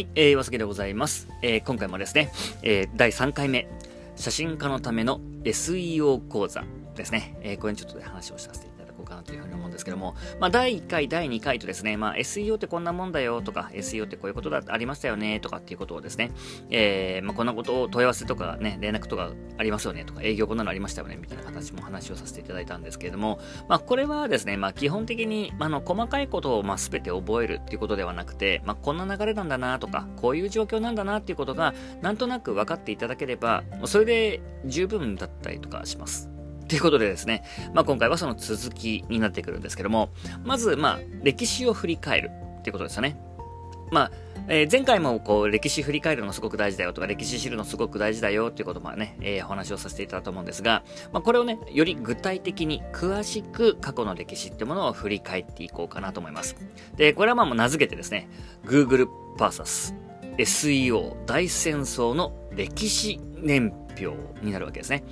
はい、えー、わすけでございます。えー、今回もですね、えー、第3回目、写真家のための SEO 講座ですね。えー、これにちょっとで話をさせてかなというふうに思うんですけども、まあ、第1回、第2回とですね、まあ、SEO ってこんなもんだよとか、SEO ってこういうことだありましたよねとかっていうことをですね、えー、まあ、こんなことを問い合わせとかね、連絡とかありますよねとか、営業こんなのありましたよねみたいな形も話をさせていただいたんですけれども、まあ、これはですね、まあ、基本的に、あの、細かいことを、まあ、全て覚えるっていうことではなくて、まあ、こんな流れなんだなとか、こういう状況なんだなっていうことが、なんとなく分かっていただければ、それで十分だったりとかします。ということでですね、まあ、今回はその続きになってくるんですけども、まず、まあ、歴史を振り返るっていうことですよね。まあ、えー前回もこう歴史振り返るのすごく大事だよとか歴史知るのすごく大事だよっていうこともね、えーお話をさせていただいたと思うんですが、まあ、これをね、より具体的に詳しく過去の歴史ってものを振り返っていこうかなと思います。で、これはまあ名付けてですね、Google vs SEO 大戦争の歴史年表になるわけですね。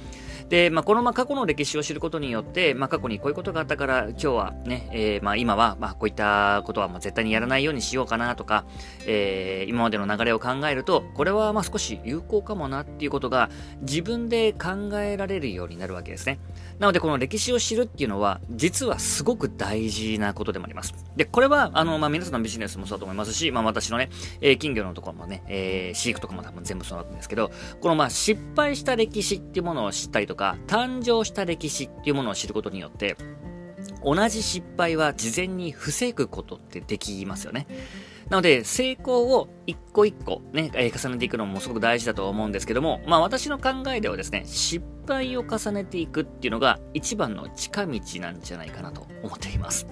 で、まあ、このまあ過去の歴史を知ることによって、まあ、過去にこういうことがあったから、今日はね、えーまあ、今は、まあ、こういったことはまあ絶対にやらないようにしようかなとか、えー今までの流れを考えると、これはまあ少し有効かもなっていうことが自分で考えられるようになるわけですね。なので、この歴史を知るっていうのは、実はすごく大事なことでもあります。で、これは、あの、まあ、皆さんのビジネスもそうだと思いますし、まあ、私のね、えー金魚のところもね、えー飼育とかも多分全部そうなんですけど、このまあ、失敗した歴史っていうものを知ったりとか、か誕生した歴史っていうものを知ることによって、同じ失敗は事前に防ぐことってできますよね。なので、成功を一個一個ね、え重ねていくのもすごく大事だと思うんですけども、まあ私の考えではですね、失敗を重ねていくっていうのが一番の近道なんじゃないかなと思っています。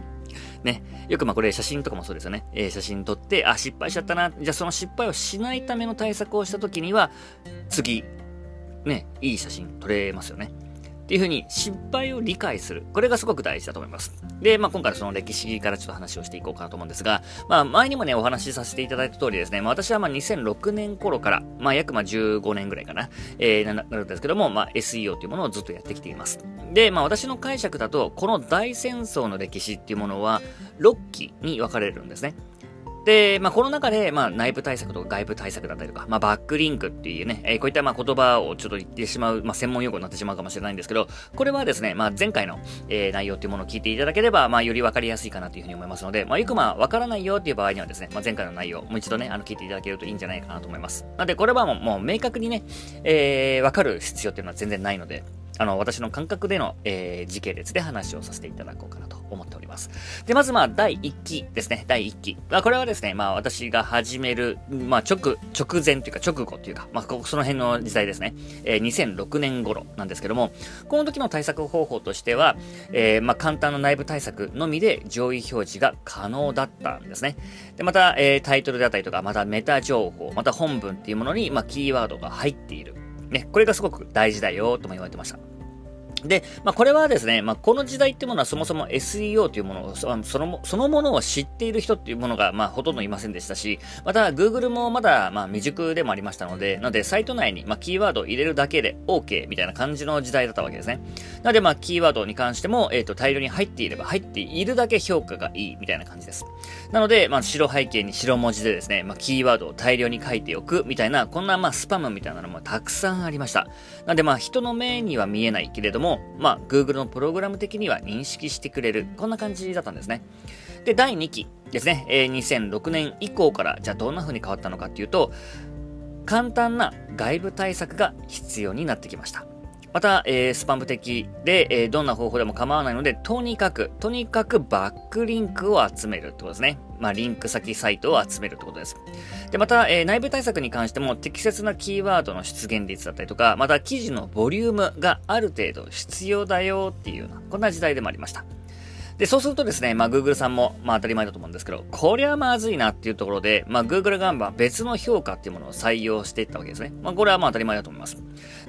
ね、よくまあこれ写真とかもそうですよね。えー写真撮って、あ、失敗しちゃったな。じゃあその失敗をしないための対策をした時には、次、ね、いい写真撮れますよね。っていうふうに失敗を理解する。これがすごく大事だと思います。で、まあ今回はその歴史からちょっと話をしていこうかなと思うんですが、まあ前にもね、お話しさせていただいた通りですね、まあ私はまあ2006年頃から、まあ約まあ15年ぐらいかな、えー、ななるんですけども、まあ SEO というものをずっとやってきています。で、まあ私の解釈だと、この大戦争の歴史っていうものは、6期に分かれるんですね。で、まあ、この中で、まあ、内部対策とか外部対策だったりとか、まあ、バックリンクっていうね、えーこういった、まあ、言葉をちょっと言ってしまう、まあ、専門用語になってしまうかもしれないんですけど、これはですね、まあ、前回の、えー内容っていうものを聞いていただければ、まあ、よりわかりやすいかなというふうに思いますので、まあ、よくまあ、わからないよっていう場合にはですね、まあ、前回の内容、もう一度ね、あの、聞いていただけるといいんじゃないかなと思います。なので、これはもう、もう明確にね、えー、わかる必要っていうのは全然ないので、あの、私の感覚での、えー時系列で話をさせていただこうかな思っております。で、まずまあ、第1期ですね。第1期。まあ、これはですね、まあ、私が始める、まあ、直、直前というか、直後というか、まあ、その辺の時代ですね。えー2006年頃なんですけども、この時の対策方法としては、えーまあ、簡単な内部対策のみで上位表示が可能だったんですね。で、また、えータイトルであったりとか、またメタ情報、また本文っていうものに、まあ、キーワードが入っている。ね、これがすごく大事だよ、とも言われてました。で、まあ、これはですね、まあ、この時代っていうものはそもそも SEO というものを、そのそのものを知っている人っていうものが、まあ、ほとんどいませんでしたし、また、Google もまだ、まあ、未熟でもありましたので、なので、サイト内に、まあ、キーワードを入れるだけで OK みたいな感じの時代だったわけですね。なので、まあ、キーワードに関しても、えっ、と、大量に入っていれば、入っているだけ評価がいいみたいな感じです。なので、まあ、白背景に白文字でですね、まあ、キーワードを大量に書いておくみたいな、こんな、まあ、スパムみたいなのもたくさんありました。なので、まあ、人の目には見えないけれども、まあ、Google のプログラム的には認識してくれる。こんな感じだったんですね。で、第2期ですね、えー2006年以降から、じゃあどんな風に変わったのかっていうと、簡単な外部対策が必要になってきました。また、えースパム的で、えーどんな方法でも構わないので、とにかく、とにかくバックリンクを集めるってことですね。まあ、リンク先サイトを集めるってことです。で、また、えー内部対策に関しても適切なキーワードの出現率だったりとか、また記事のボリュームがある程度必要だよっていうような、こんな時代でもありました。で、そうするとですね、まあ Google さんも、まあ当たり前だと思うんですけど、こりゃまずいなっていうところで、まあ Google がま別の評価っていうものを採用していったわけですね。まあこれはまあ当たり前だと思います。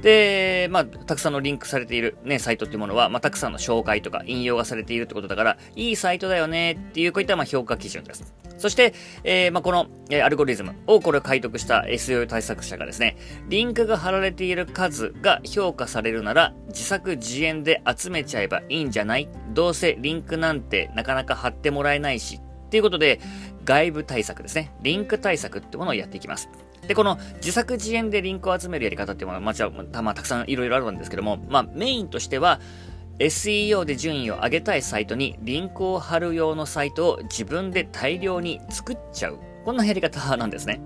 で、まあたくさんのリンクされているね、サイトっていうものは、まあたくさんの紹介とか引用がされているってことだから、いいサイトだよねっていうこういったまあ評価基準です。そして、えーまあこの、えアルゴリズムをこれを解読した SEO 対策者がですね、リンクが貼られている数が評価されるなら、自作自演で集めちゃえばいいんじゃない？どうせリンクなんてなかなか貼ってもらえないし、っていうことで、外部対策ですね。リンク対策ってものをやっていきます。で、この自作自演でリンクを集めるやり方っていうのは、まあ、まあ、たくさんいろいろあるんですけども、まあ、メインとしては、SEO で順位を上げたいサイトにリンクを貼る用のサイトを自分で大量に作っちゃう。こんなやり方なんですね。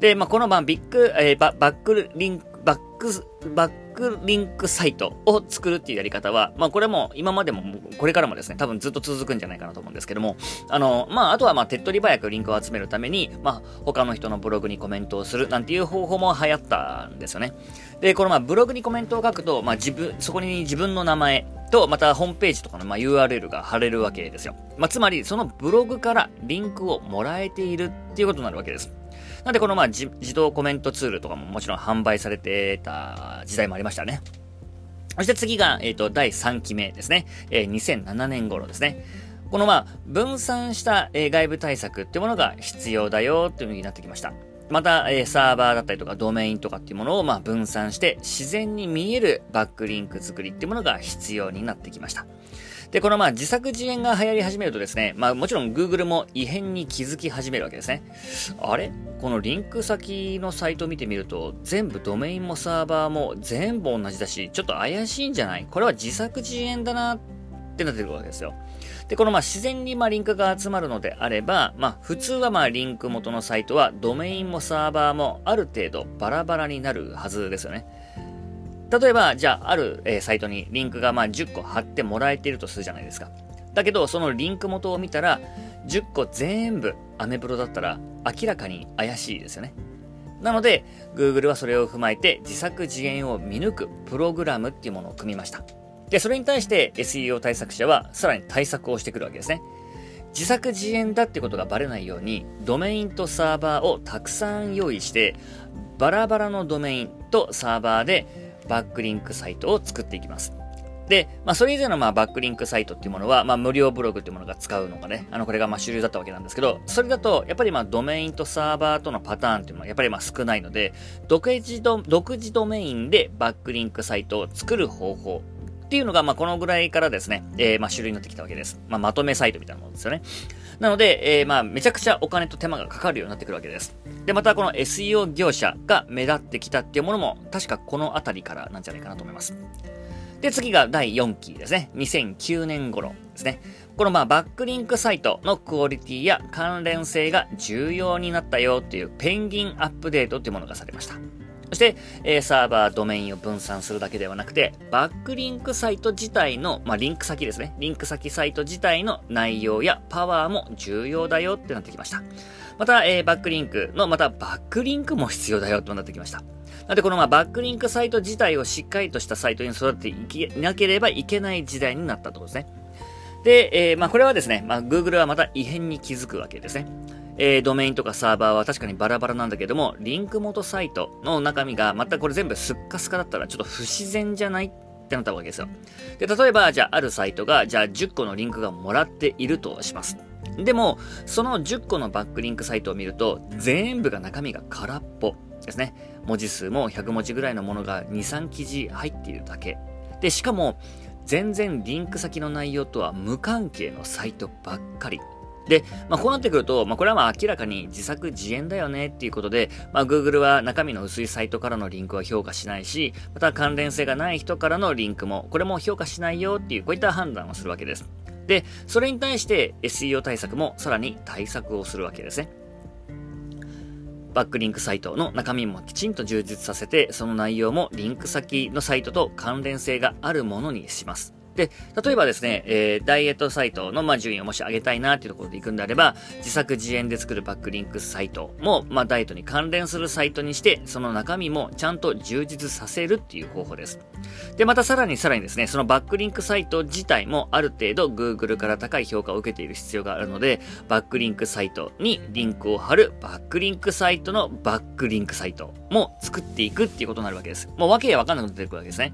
で、まあ、このまあビッグ、えー、バックリンク、バック、バックリンクサイトを作るっていうやり方は、まあ、これも今までも、これからもですね、多分ずっと続くんじゃないかなと思うんですけども、あの、まあ、あとはまあ、手っ取り早くリンクを集めるために、まあ、他の人のブログにコメントをするなんていう方法も流行ったんですよね。で、このまあ、ブログにコメントを書くと、まあ、自分、そこに自分の名前と、またホームページとかのまあ URL が貼れるわけですよ。まあ、つまり、そのブログからリンクをもらえているっていうことになるわけです。なんでこのまあ自動コメントツールとかももちろん販売されてた時代もありましたね。そして次が、えっ、ー、と、第3期目ですね。えー、2007年頃ですね。このまあ、分散した、えー、外部対策ってものが必要だよっていうふうになってきました。また、えー、サーバーだったりとかドメインとかっていうものをまあ分散して自然に見えるバックリンク作りっていうものが必要になってきました。で、このまあ自作自演が流行り始めるとですね、まあもちろん Google も異変に気づき始めるわけですね。あれ？このリンク先のサイトを見てみると、全部ドメインもサーバーも全部同じだし、ちょっと怪しいんじゃない？これは自作自演だなってなってくるわけですよ。で、このまあ自然にまあリンクが集まるのであれば、まあ普通はまあリンク元のサイトはドメインもサーバーもある程度バラバラになるはずですよね。例えば、じゃあ、ある、えー、サイトにリンクがまあ10個貼ってもらえているとするじゃないですか。だけど、そのリンク元を見たら、10個全部アメブロだったら明らかに怪しいですよね。なので、Google はそれを踏まえて自作自演を見抜くプログラムっていうものを組みました。で、それに対して SEO 対策者はさらに対策をしてくるわけですね。自作自演だってことがバレないように、ドメインとサーバーをたくさん用意して、バラバラのドメインとサーバーでバックリンクサイトを作っていきます。で、まあ、それ以前のまあバックリンクサイトっていうものは、まあ、無料ブログっていうものが使うのがね、あの、これがまあ主流だったわけなんですけど、それだと、やっぱりまあドメインとサーバーとのパターンっていうのはやっぱりまあ少ないので、独自ド独自ドメインでバックリンクサイトを作る方法っていうのが、まあ、このぐらいからですね、えー、まあ、主流になってきたわけです。まあ、まとめサイトみたいなものですよね。なので、えー、まあ、めちゃくちゃお金と手間がかかるようになってくるわけです。で、またこの SEO 業者が目立ってきたっていうものも、確かこのあたりからなんじゃないかなと思います。で、次が第4期ですね。2009年頃ですね。このまあバックリンクサイトのクオリティや関連性が重要になったよっていうペンギンアップデートっていうものがされました。そして、えー、サーバー、ドメインを分散するだけではなくて、バックリンクサイト自体の、まあ、リンク先ですね。リンク先サイト自体の内容やパワーも重要だよってなってきました。また、えー、バックリンクの、またバックリンクも必要だよとなってきました。なので、このまあバックリンクサイト自体をしっかりとしたサイトに育てていなければいけない時代になったところですね。で、えー、まあこれはですね、まあ Google はまた異変に気づくわけですね。えー、ドメインとかサーバーは確かにバラバラなんだけども、リンク元サイトの中身がまたこれ全部スッカスカだったらちょっと不自然じゃないってなったわけですよ。で、例えば、じゃああるサイトが、じゃあ10個のリンクがもらっているとします。でも、その10個のバックリンクサイトを見ると、全部が中身が空っぽですね。文字数も100文字ぐらいのものが2、3記事入っているだけ。で、しかも、全然リンク先の内容とは無関係のサイトばっかり。で、まあ、こうなってくると、まあ、これはまあ明らかに自作自演だよねっていうことで、まあ、Google は中身の薄いサイトからのリンクは評価しないし、また関連性がない人からのリンクも、これも評価しないよっていう、こういった判断をするわけです。で、それに対して SEO 対策もさらに対策をするわけですね。バックリンクサイトの中身もきちんと充実させて、その内容もリンク先のサイトと関連性があるものにします。で、例えばですね、えー、ダイエットサイトの、まあ、順位をもし上げたいなっていうところで行くんであれば、自作自演で作るバックリンクサイトも、まあ、ダイエットに関連するサイトにして、その中身もちゃんと充実させるっていう方法です。で、またさらにさらにですね、そのバックリンクサイト自体もある程度 Google から高い評価を受けている必要があるので、バックリンクサイトにリンクを貼るバックリンクサイトのバックリンクサイトも作っていくっていうことになるわけです。もう訳がわかんなくなってくるわけですね。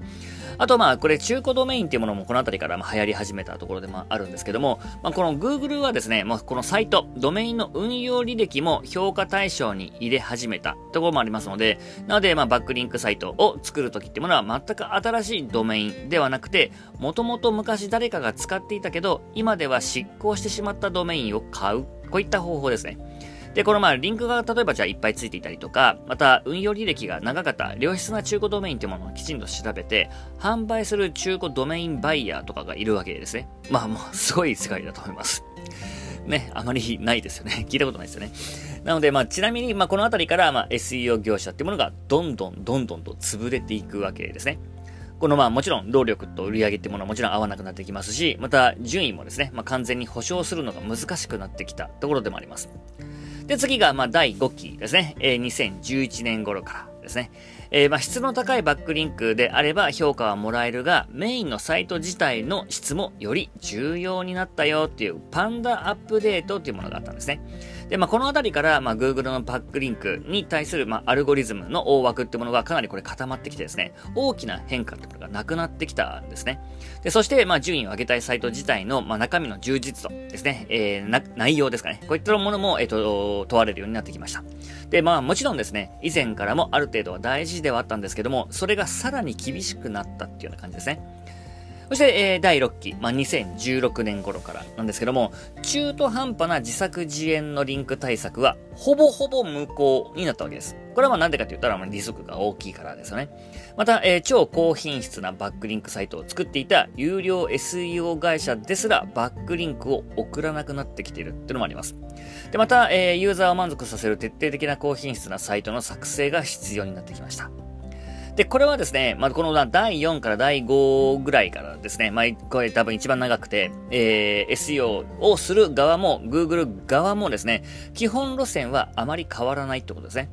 あとまあ、これ中古ドメインっていうものもこの辺りからまあ流行り始めたところでもあるんですけども、まあ、この Google はですね、まあ、このサイト、ドメインの運用履歴も評価対象に入れ始めたところもありますので、なので、ま、バックリンクサイトを作るときってものは全く新しいドメインではなくて、もともと昔誰かが使っていたけど、今では失効してしまったドメインを買う。こういった方法ですね。で、このまあ、リンクが例えばじゃあいっぱいついていたりとか、また運用履歴が長かった良質な中古ドメインってものをきちんと調べて、販売する中古ドメインバイヤーとかがいるわけですね。まあもう、すごい世界だと思います。ね、あまりないですよね。聞いたことないですよね。なので、まあ、ちなみに、まあ、このあたりから、まあ、SEO 業者ってものが、どんどん、どんどんと潰れていくわけですね。このまあもちろん労力と売り上げってものはもちろん合わなくなってきますし、また順位もですね、まあ、完全に保証するのが難しくなってきたところでもあります。で、次が、まあ、第5期ですね。えー、2011年頃からですね。えー、まあ、質の高いバックリンクであれば評価はもらえるが、メインのサイト自体の質もより重要になったよっていうパンダアップデートっていうものがあったんですね。で、まあ、このあたりから、まあ、Google のバックリンクに対する、まあ、アルゴリズムの大枠ってものがかなりこれ固まってきてですね、大きな変化ってものがなくなってきたんですね。で、そして、まあ、順位を上げたいサイト自体の、まあ、中身の充実度ですね、えー、内容ですかね。こういったものも、えっ、ー、と、問われるようになってきました。で、まあ、もちろんですね、以前からもある程度は大事ではあったんですけども、それがさらに厳しくなったっていうような感じですね。そして、えー、第6期、まあ、2016年頃からなんですけども、中途半端な自作自演のリンク対策は、ほぼほぼ無効になったわけです。これはまあなんでかって言ったら、まあ、利息が大きいからですよね。また、えー、超高品質なバックリンクサイトを作っていた有料 SEO 会社ですら、バックリンクを送らなくなってきているっていうのもあります。で、また、えー、ユーザーを満足させる徹底的な高品質なサイトの作成が必要になってきました。で、これはですね、まあ、この第4から第5ぐらいからですね、まあ、これ多分一番長くて、えー、SEO をする側も、Google 側もですね、基本路線はあまり変わらないってことですね。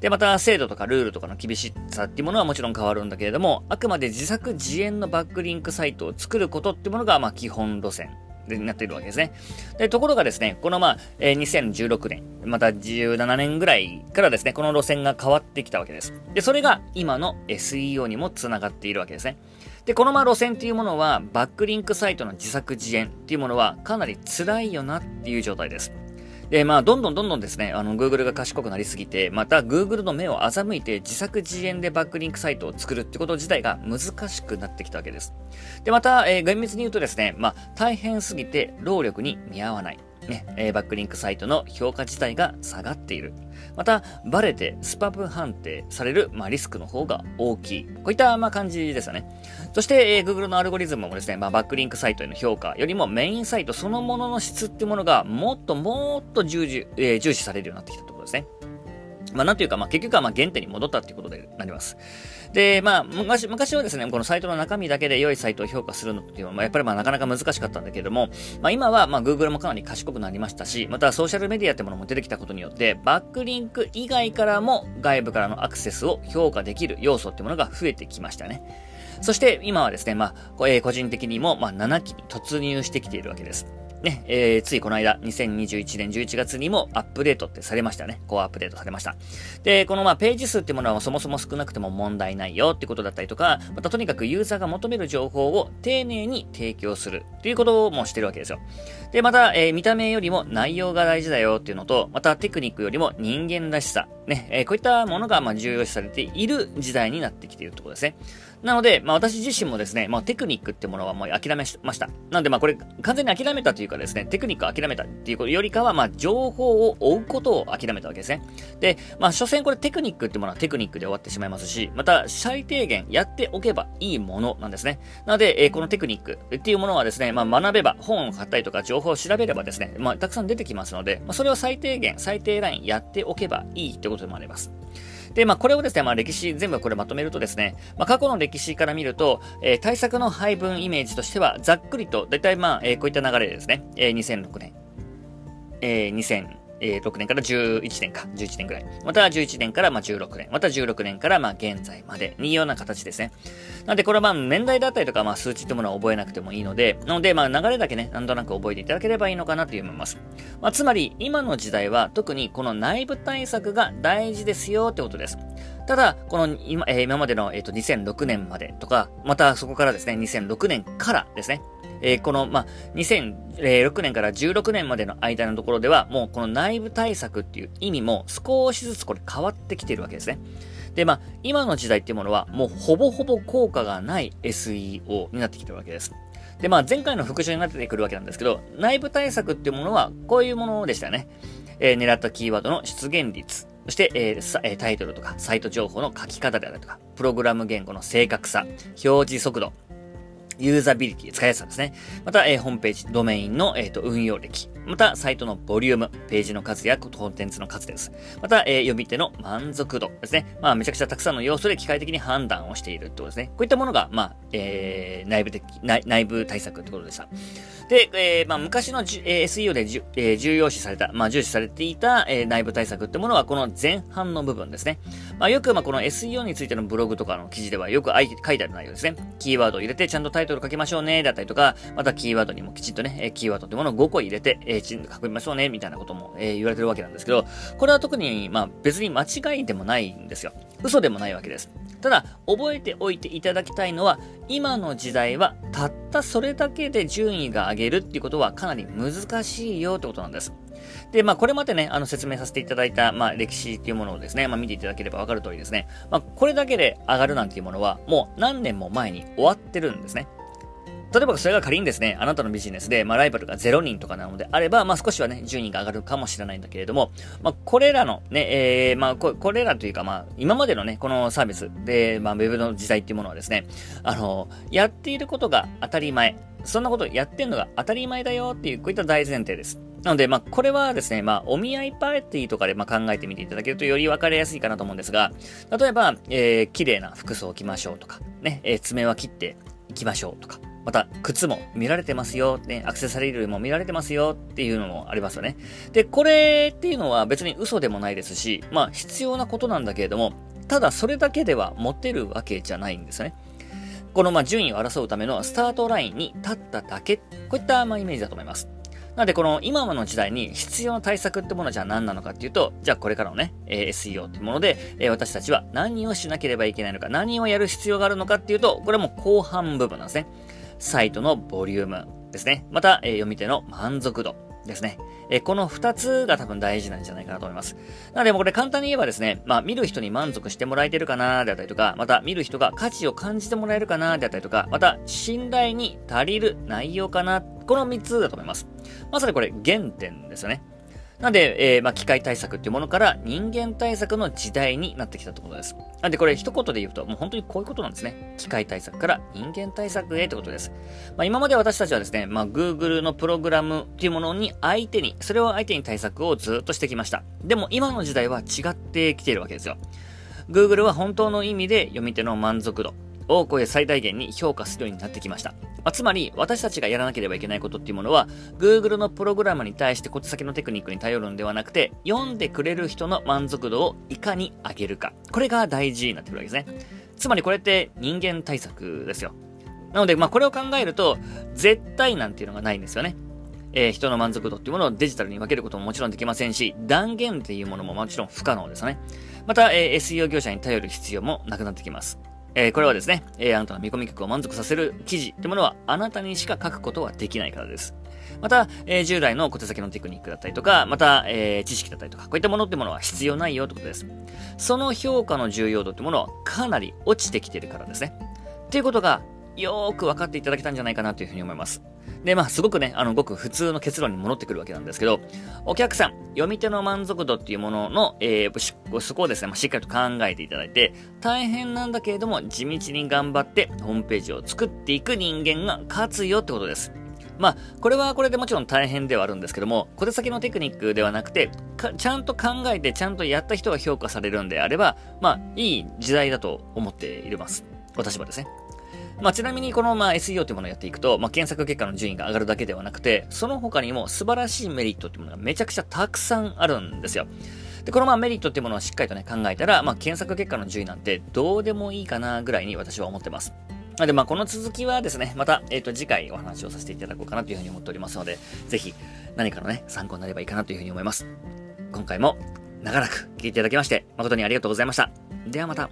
で、また制度とかルールとかの厳しさっていうものはもちろん変わるんだけれども、あくまで自作自演のバックリンクサイトを作ることっていうものが、まあ、基本路線になっているわけですね。で、ところがですね、このまあ、えー、2016年、また17年ぐらいからですね、この路線が変わってきたわけです。で、それが今の SEO にもつながっているわけですね。で、このまあ路線っていうものは、バックリンクサイトの自作自演っていうものはかなり辛いよなっていう状態です。で、まあ、どんどんどんどんですね、あの、Google が賢くなりすぎて、また Google の目を欺いて自作自演でバックリンクサイトを作るってこと自体が難しくなってきたわけです。で、また、えー、厳密に言うとですね、まあ、大変すぎて労力に見合わない。ね、え、バックリンクサイトの評価自体が下がっている。また、バレてスパム判定される、まあ、リスクの方が大きい。こういった、まあ、感じですよね。そして、えー、Google のアルゴリズムもですね、まあ、バックリンクサイトへの評価よりもメインサイトそのものの質っていうものがもっともっと重視、えー、重視されるようになってきたところですね。まあ、なんていうか、まあ、結局は、まあ、原点に戻ったっていうことでなります。で、まあ、昔、昔はですね、このサイトの中身だけで良いサイトを評価するのっていうのは、まあ、やっぱりまあ、なかなか難しかったんだけれども、まあ、今は、まあ、Google もかなり賢くなりましたし、また、ソーシャルメディアってものも出てきたことによって、バックリンク以外からも、外部からのアクセスを評価できる要素ってものが増えてきましたね。そして、今はですね、まあ、えー、個人的にも、まあ、7期に突入してきているわけです。ね、えー、ついこの間、2021年11月にもアップデートってされましたね。コアアップデートされました。で、このまあページ数ってものはそもそも少なくても問題ないよってことだったりとか、またとにかくユーザーが求める情報を丁寧に提供するっていうこともしてるわけですよ。で、また、えー、見た目よりも内容が大事だよっていうのと、またテクニックよりも人間らしさ、ね、えー、こういったものがまあ重要視されている時代になってきているってことですね。なので、まあ私自身もですね、まあテクニックってものはもう諦めました。なのでまあこれ完全に諦めたというかですね、テクニックを諦めたっていうことよりかは、まあ情報を追うことを諦めたわけですね。で、まあ所詮これテクニックってものはテクニックで終わってしまいますし、また最低限やっておけばいいものなんですね。なので、えー、このテクニックっていうものはですね、まあ学べば、本を買ったりとか情報を調べればですね、まあたくさん出てきますので、まあそれを最低限、最低ラインやっておけばいいってことでもあります。で、まあ、これをですね、まあ、歴史、全部これまとめるとですね、まあ、過去の歴史から見ると、えー、対策の配分イメージとしては、ざっくりと、だいたいまあ、えー、こういった流れですね、えー、2006年、えー、2000、えー、6年から11年か、11年ぐらい。また11年からまあ16年。また16年からまあ現在までにような形ですね。なのでこれはまあ年代だったりとかまあ数値ってものは覚えなくてもいいので、なのでまあ流れだけね、なんとなく覚えていただければいいのかなと思います。まあつまり今の時代は特にこの内部対策が大事ですよってことです。ただ、この今、えー、今までの、えっ、ー、と、2006年までとか、またそこからですね、2006年からですね、えー、この、まあ、2006年から16年までの間のところでは、もうこの内部対策っていう意味も少しずつこれ変わってきているわけですね。で、まあ、今の時代っていうものは、もうほぼほぼ効果がない SEO になってきてるわけです。で、まあ、前回の復習になってくるわけなんですけど、内部対策っていうものは、こういうものでしたよね。えー、狙ったキーワードの出現率、そして、えー、タイトルとか、サイト情報の書き方であるとか、プログラム言語の正確さ、表示速度、ユーザビリティ、使いやすさですね。また、えー、ホームページ、ドメインの、えーと、運用歴。また、サイトのボリューム、ページの数やコンテンツの数です。また、えー、読み手の満足度ですね。まあ、めちゃくちゃたくさんの要素で機械的に判断をしているってことですね。こういったものが、まあ、えー、内部的、内内部対策ってことでした。で、えー、まあ、昔の、えー、SEO でじ、えー、重要視された、まあ、重視されていた、えー、内部対策ってものは、この前半の部分ですね。まあ、よく、まあ、この SEO についてのブログとかの記事ではよく書いてある内容ですね。キーワードを入れて、ちゃんとタイトル書きましょうね、だったりとか、またキーワードにもきちんとね、えキーワードってものを5個入れて、えー、きちんと書きましょうね、みたいなことも、えー、言われてるわけなんですけど、これは特に、まあ、別に間違いでもないんですよ。嘘でもないわけです。ただ、覚えておいていただきたいのは、今の時代はたったそれだけで順位が上げるっていうことはかなり難しいよってことなんです。で、まあ、これまでね、あの、説明させていただいた、まあ、歴史っていうものをですね、まあ、見ていただければわかる通りですね、まあ、これだけで上がるなんていうものは、もう何年も前に終わってるんですね。例えばそれが仮にですね、あなたのビジネスで、まあ、ライバルが0人とかなのであれば、まあ、少しはね、順位が上がるかもしれないんだけれども、まあ、これらのね、えー、まあこ、これらというか、まあ、今までのね、このサービスで、まあ、ウェブの時代っていうものはですね、あの、やっていることが当たり前、そんなことやってんのが当たり前だよっていう、こういった大前提です。なので、まあ、これはですね、まあ、お見合いパーティーとかで、まあ、考えてみていただけるとより分かりやすいかなと思うんですが、例えば、えー、綺麗な服装を着ましょうとか、ね、えー、爪は切っていきましょうとか、また、靴も見られてますよ、ね、アクセサリー類も見られてますよっていうのもありますよね。で、これっていうのは別に嘘でもないですし、まあ必要なことなんだけれども、ただそれだけでは持てるわけじゃないんですよね。このまあ順位を争うためのスタートラインに立っただけ、こういったまあイメージだと思います。なので、この今の時代に必要な対策ってものはじゃあ何なのかっていうと、じゃあこれからのね、えー、SEO ってもので、えー、私たちは何をしなければいけないのか、何をやる必要があるのかっていうと、これも後半部分なんですね。サイトのボリュームですね。また、え、読み手の満足度ですね。え、この二つが多分大事なんじゃないかなと思います。なので、もこれ簡単に言えばですね、まあ、見る人に満足してもらえてるかなであったりとか、また、見る人が価値を感じてもらえるかなであったりとか、また、信頼に足りる内容かな、この三つだと思います。まさにこれ、原点ですよね。なんで、えー、まあ、機械対策っていうものから人間対策の時代になってきたってことです。なんで、これ一言で言うと、もう本当にこういうことなんですね。機械対策から人間対策へってことです。まあ、今まで私たちはですね、まあ、Google のプログラムっていうものに相手に、それを相手に対策をずっとしてきました。でも、今の時代は違ってきているわけですよ。Google は本当の意味で読み手の満足度、をこれ最大限に評価するようになってきました。まあ、つまり、私たちがやらなければいけないことっていうものは、Google のプログラムに対して小手先のテクニックに頼るんではなくて、読んでくれる人の満足度をいかに上げるか。これが大事になってくるわけですね。つまりこれって人間対策ですよ。なので、まあこれを考えると、絶対なんていうのがないんですよね。えー、人の満足度っていうものをデジタルに分けることももちろんできませんし、断言っていうものももちろん不可能ですよね。また、えー、SEO 業者に頼る必要もなくなってきます。えー、これはですね、えー、あなたの見込み客を満足させる記事ってものはあなたにしか書くことはできないからです。また、えー、従来の小手先のテクニックだったりとか、また、えー、知識だったりとか、こういったものってものは必要ないよってことです。その評価の重要度ってものはかなり落ちてきてるからですね。っていうことが、よーく分かっていただけたんじゃないかなというふうに思います。で、まあ、すごくね、あの、ごく普通の結論に戻ってくるわけなんですけど、お客さん、読み手の満足度っていうものの、えー、そこをですね、まあ、しっかりと考えていただいて、大変なんだけれども、地道に頑張って、ホームページを作っていく人間が勝つよってことです。まあ、これはこれでもちろん大変ではあるんですけども、小手先のテクニックではなくて、ちゃんと考えて、ちゃんとやった人が評価されるんであれば、まあ、いい時代だと思っています。私はですね。まあ、ちなみにこのまあ SEO というものをやっていくと、まあ、検索結果の順位が上がるだけではなくて、その他にも素晴らしいメリットっていうものがめちゃくちゃたくさんあるんですよ。で、このまあメリットっていうものをしっかりとね、考えたら、まあ、検索結果の順位なんてどうでもいいかなぐらいに私は思ってます。なので、まあ、この続きはですね、また、えっ、ー、と、次回お話をさせていただこうかなというふうに思っておりますので、ぜひ、何かのね、参考になればいいかなというふうに思います。今回も、長らく聞いていただきまして、誠にありがとうございました。ではまた。